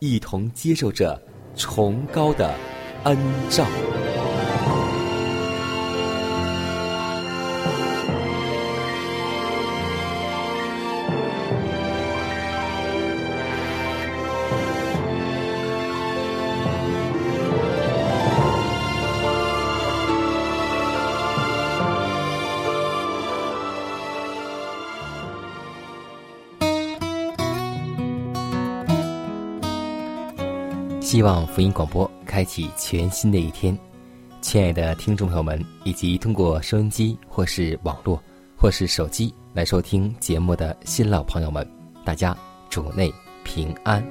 一同接受着崇高的恩照。希望福音广播开启全新的一天，亲爱的听众朋友们，以及通过收音机或是网络或是手机来收听节目的新老朋友们，大家主内平安。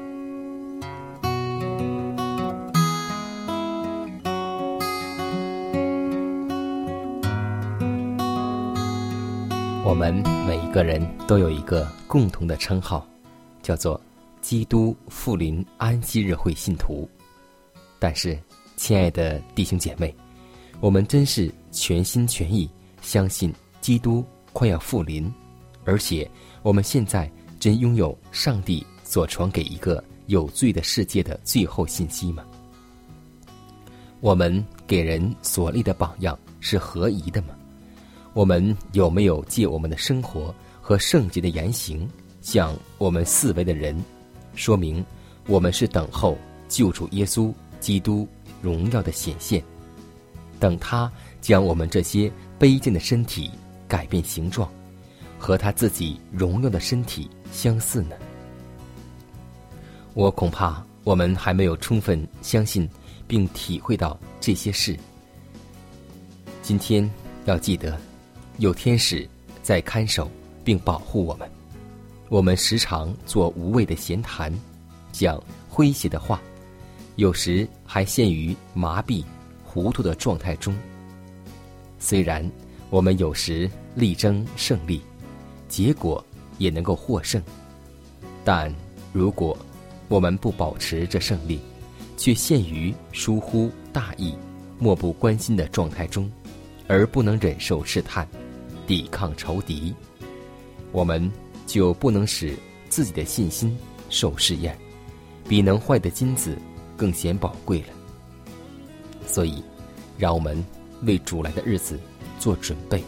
我们每一个人都有一个共同的称号，叫做基督复临安息日会信徒。但是，亲爱的弟兄姐妹，我们真是全心全意相信基督快要复临，而且我们现在真拥有上帝所传给一个有罪的世界的最后信息吗？我们给人所立的榜样是合宜的吗？我们有没有借我们的生活和圣洁的言行，向我们四围的人说明我们是等候救主耶稣基督荣耀的显现，等他将我们这些卑贱的身体改变形状，和他自己荣耀的身体相似呢？我恐怕我们还没有充分相信并体会到这些事。今天要记得。有天使在看守并保护我们，我们时常做无谓的闲谈，讲诙谐的话，有时还陷于麻痹、糊涂的状态中。虽然我们有时力争胜利，结果也能够获胜，但如果我们不保持这胜利，却陷于疏忽大意、漠不关心的状态中，而不能忍受试探。抵抗仇敌，我们就不能使自己的信心受试验，比能坏的金子更显宝贵了。所以，让我们为主来的日子做准备。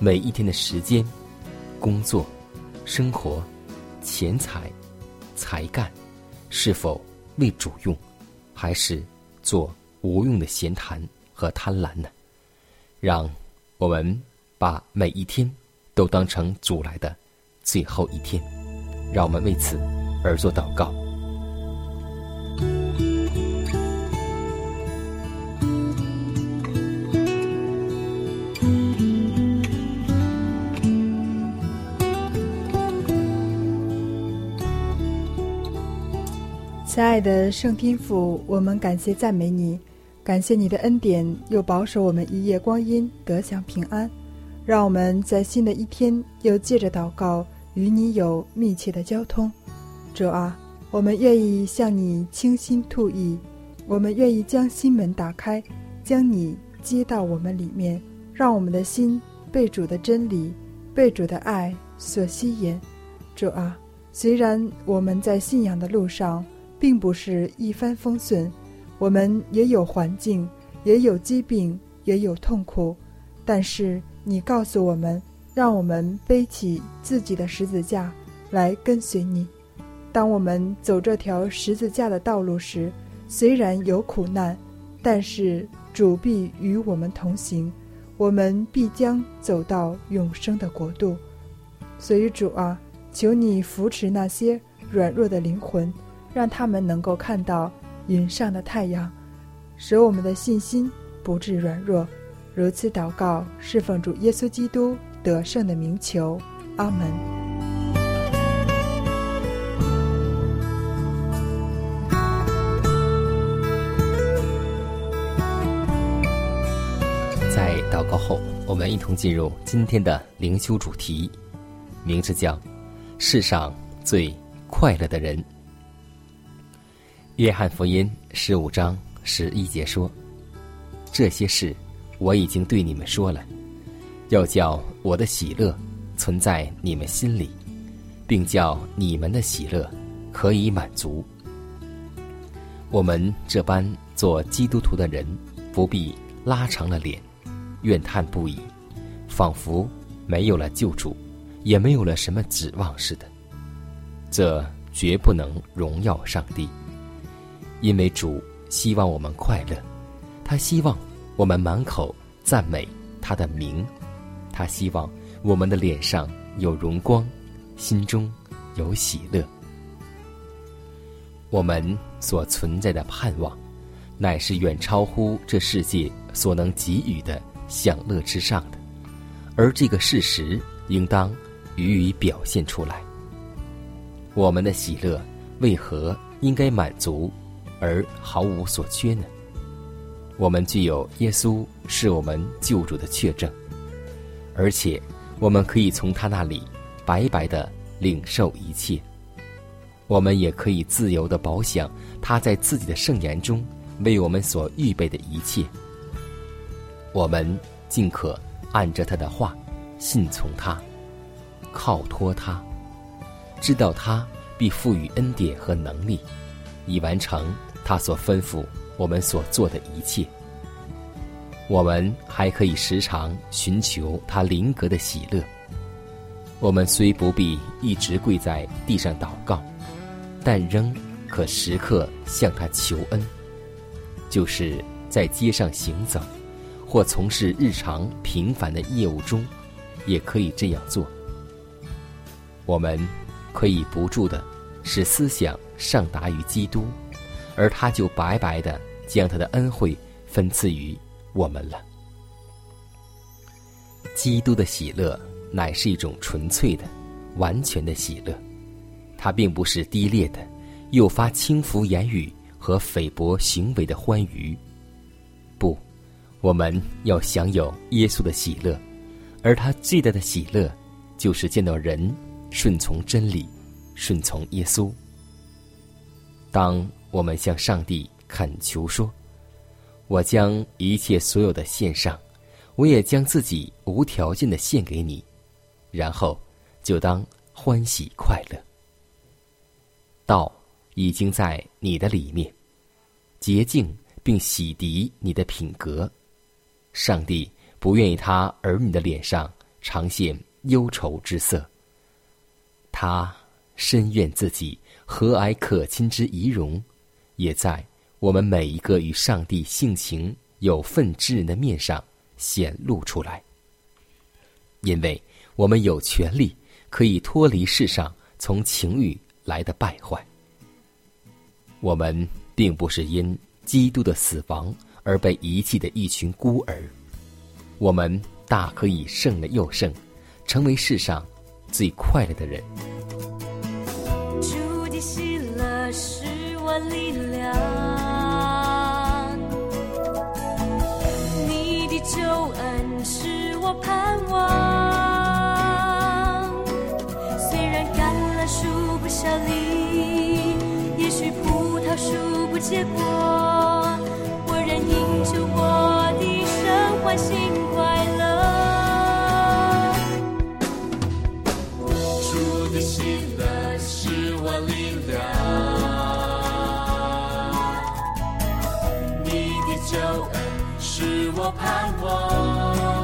每一天的时间、工作、生活、钱财、才干，是否为主用，还是做无用的闲谈和贪婪呢？让我们。把每一天都当成主来的最后一天，让我们为此而做祷告。亲爱的圣天父，我们感谢赞美你，感谢你的恩典，又保守我们一夜光阴得享平安。让我们在新的一天又借着祷告与你有密切的交通，主啊，我们愿意向你倾心吐意，我们愿意将心门打开，将你接到我们里面，让我们的心被主的真理、被主的爱所吸引。主啊，虽然我们在信仰的路上并不是一帆风顺，我们也有环境，也有疾病，也有痛苦，但是你告诉我们，让我们背起自己的十字架来跟随你。当我们走这条十字架的道路时，虽然有苦难，但是主必与我们同行，我们必将走到永生的国度。所以主啊，求你扶持那些软弱的灵魂，让他们能够看到云上的太阳。使我们的信心不致软弱，如此祷告，侍奉主耶稣基督得胜的名求，阿门。在祷告后，我们一同进入今天的灵修主题，名字叫“世上最快乐的人”。约翰福音十五章。十一节说：“这些事我已经对你们说了，要叫我的喜乐存在你们心里，并叫你们的喜乐可以满足。我们这般做基督徒的人，不必拉长了脸，怨叹不已，仿佛没有了救主，也没有了什么指望似的。这绝不能荣耀上帝，因为主。”希望我们快乐，他希望我们满口赞美他的名，他希望我们的脸上有荣光，心中有喜乐。我们所存在的盼望，乃是远超乎这世界所能给予的享乐之上的，而这个事实应当予以表现出来。我们的喜乐为何应该满足？而毫无所缺呢？我们具有耶稣是我们救主的确证，而且我们可以从他那里白白的领受一切。我们也可以自由的保享他在自己的圣言中为我们所预备的一切。我们尽可按着他的话，信从他，靠托他，知道他必赋予恩典和能力，以完成。他所吩咐我们所做的一切，我们还可以时常寻求他灵格的喜乐。我们虽不必一直跪在地上祷告，但仍可时刻向他求恩。就是在街上行走，或从事日常平凡的业务中，也可以这样做。我们可以不住的使思想上达于基督。而他就白白的将他的恩惠分赐于我们了。基督的喜乐乃是一种纯粹的、完全的喜乐，它并不是低劣的、诱发轻浮言语和菲薄行为的欢愉。不，我们要享有耶稣的喜乐，而他最大的喜乐，就是见到人顺从真理，顺从耶稣。当。我们向上帝恳求说：“我将一切所有的献上，我也将自己无条件的献给你，然后就当欢喜快乐。道已经在你的里面，洁净并洗涤你的品格。上帝不愿意他儿女的脸上常现忧愁之色，他深怨自己和蔼可亲之仪容。”也在我们每一个与上帝性情有份之人的面上显露出来，因为我们有权利可以脱离世上从情欲来的败坏。我们并不是因基督的死亡而被遗弃的一群孤儿，我们大可以胜了又胜，成为世上最快乐的人。主的喜乐是我力量。盼望。虽然橄榄树不生力，也许葡萄树不结果，我仍因着我的神欢喜快乐。主是我力量，你的救恩使我盼望。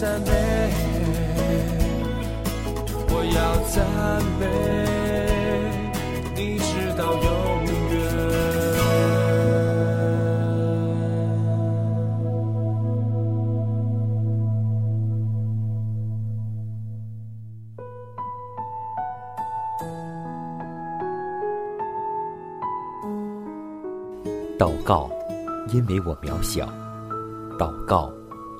赞美我要赞美你直到永远祷告因为我渺小。祷告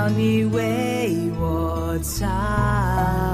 要你为我擦。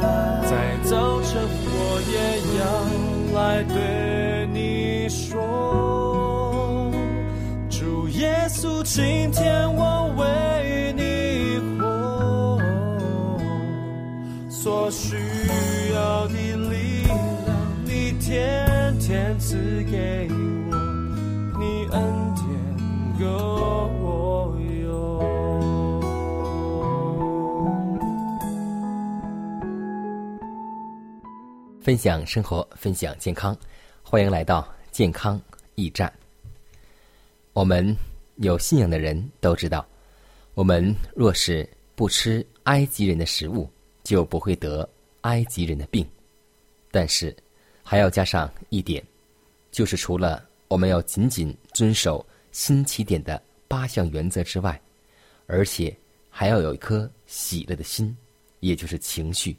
分享生活，分享健康，欢迎来到健康驿站。我们有信仰的人都知道，我们若是不吃埃及人的食物，就不会得埃及人的病。但是还要加上一点，就是除了我们要紧紧遵守新起点的八项原则之外，而且还要有一颗喜乐的心，也就是情绪，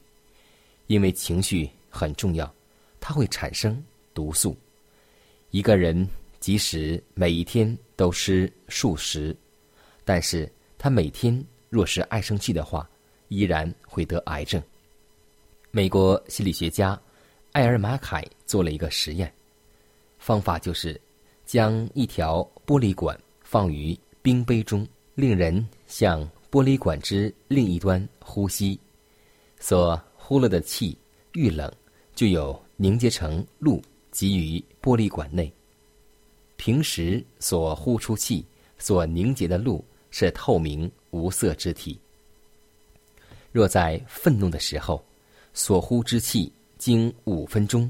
因为情绪很重要，它会产生毒素。一个人即使每一天都吃素食，但是他每天若是爱生气的话，依然会得癌症。美国心理学家艾尔马凯做了一个实验，方法就是将一条玻璃管放于冰杯中，令人向玻璃管之另一端呼吸，所呼了的气遇冷，就有凝结成露集于玻璃管内。平时所呼出气所凝结的露是透明无色之体。若在愤怒的时候，所呼之气经五分钟，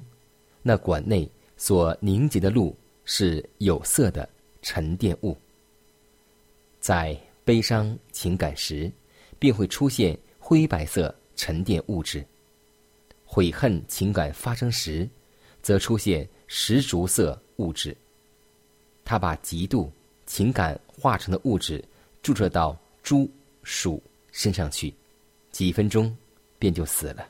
那管内所凝结的露是有色的沉淀物。在悲伤情感时，便会出现灰白色沉淀物质；悔恨情感发生时，则出现石竹色物质。他把嫉妒情感化成的物质注射到猪、鼠身上去，几分钟便就死了。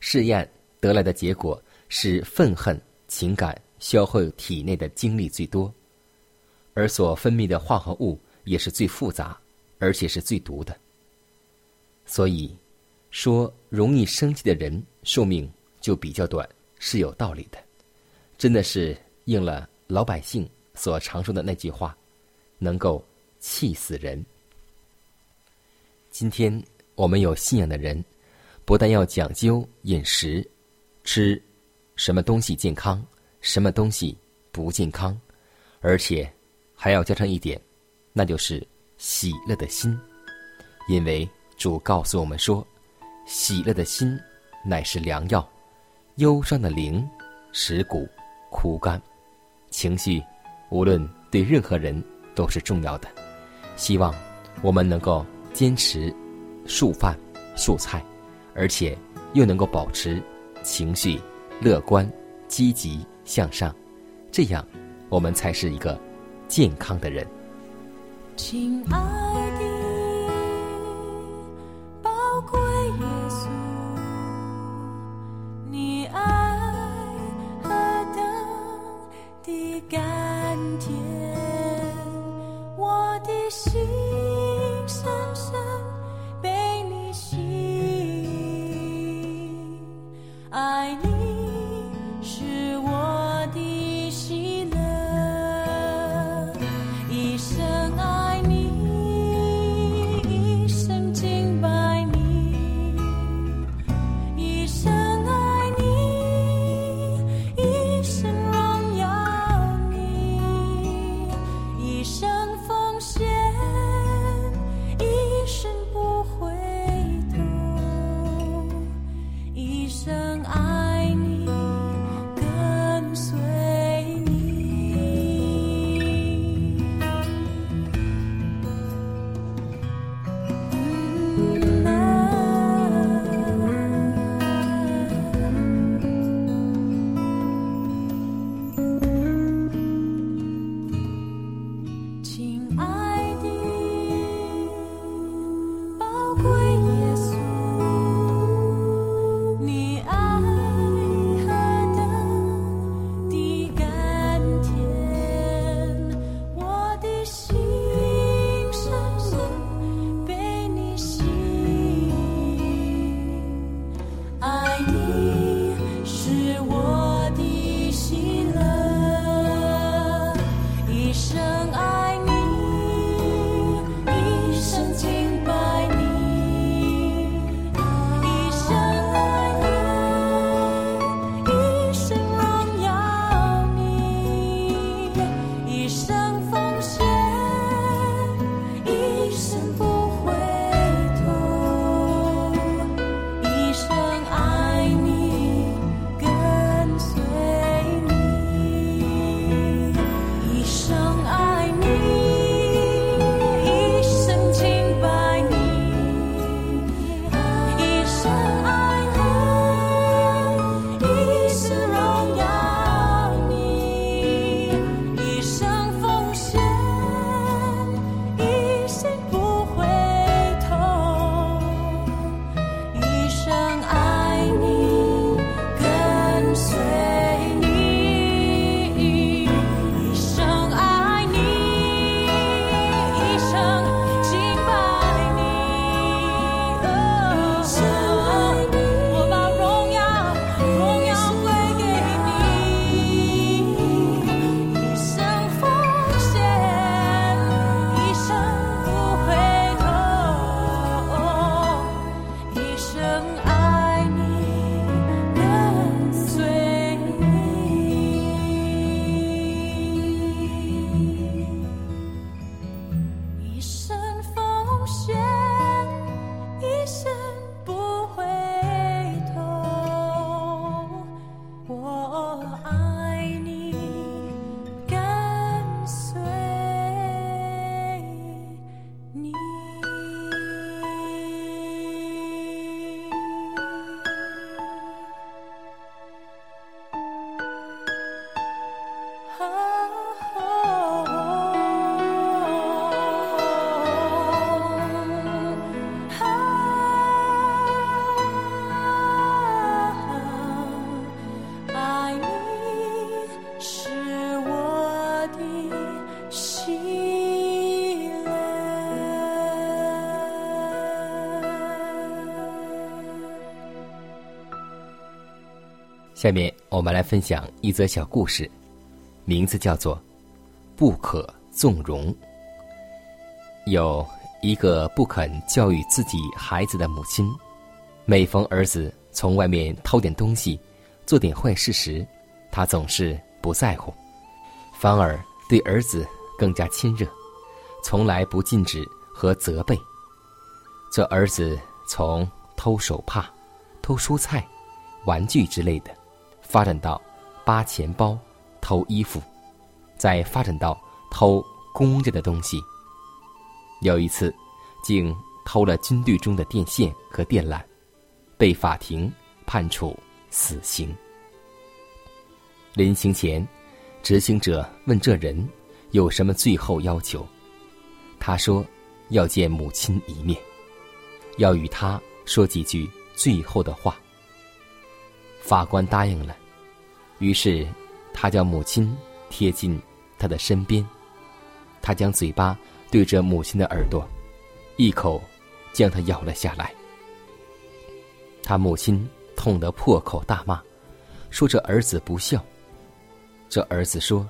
试验得来的结果是愤恨情感消耗体内的精力最多，而所分泌的化合物也是最复杂，而且是最毒的。所以，说容易生气的人寿命就比较短是有道理的，真的是应了老百姓所常说的那句话：“能够气死人。”今天我们有信仰的人，不但要讲究饮食，吃什么东西健康，什么东西不健康，而且还要加上一点，那就是喜乐的心，因为主告诉我们说，喜乐的心乃是良药，忧伤的灵使骨枯干。情绪无论对任何人都是重要的，希望我们能够坚持素饭素菜，而且又能够保持情绪乐观、积极向上，这样我们才是一个健康的人。亲爱的，下面我们来分享一则小故事，名字叫做《不可纵容》。有一个不肯教育自己孩子的母亲，每逢儿子从外面偷点东西、做点坏事时，她总是不在乎，反而对儿子更加亲热，从来不禁止和责备。这儿子从偷手帕、偷蔬菜、玩具之类的。发展到扒钱包、偷衣服，再发展到偷公家的东西。有一次，竟偷了军队中的电线和电缆，被法庭判处死刑。临刑前，执行者问这人有什么最后要求，他说要见母亲一面，要与他说几句最后的话。法官答应了，于是他将母亲贴近他的身边，他将嘴巴对着母亲的耳朵，一口将他咬了下来。他母亲痛得破口大骂，说：“这儿子不孝。”这儿子说：“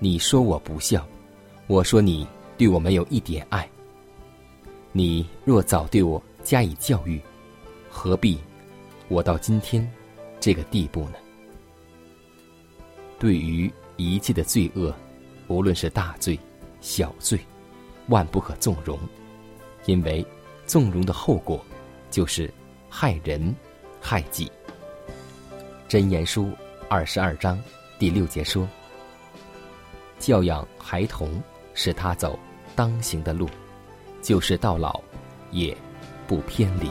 你说我不孝，我说你对我没有一点爱。你若早对我加以教育，何必我到今天？”这个地步呢？对于一切的罪恶，无论是大罪、小罪，万不可纵容，因为纵容的后果就是害人、害己。真言书二十二章第六节说：“教养孩童，使他走当行的路，就是到老，也不偏离。”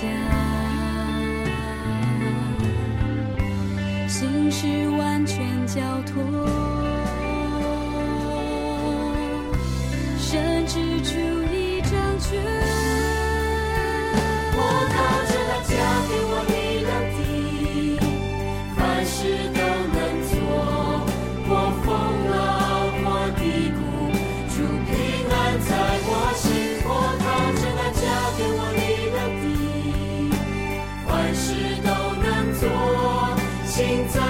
家，心事完全交托，甚至出心在。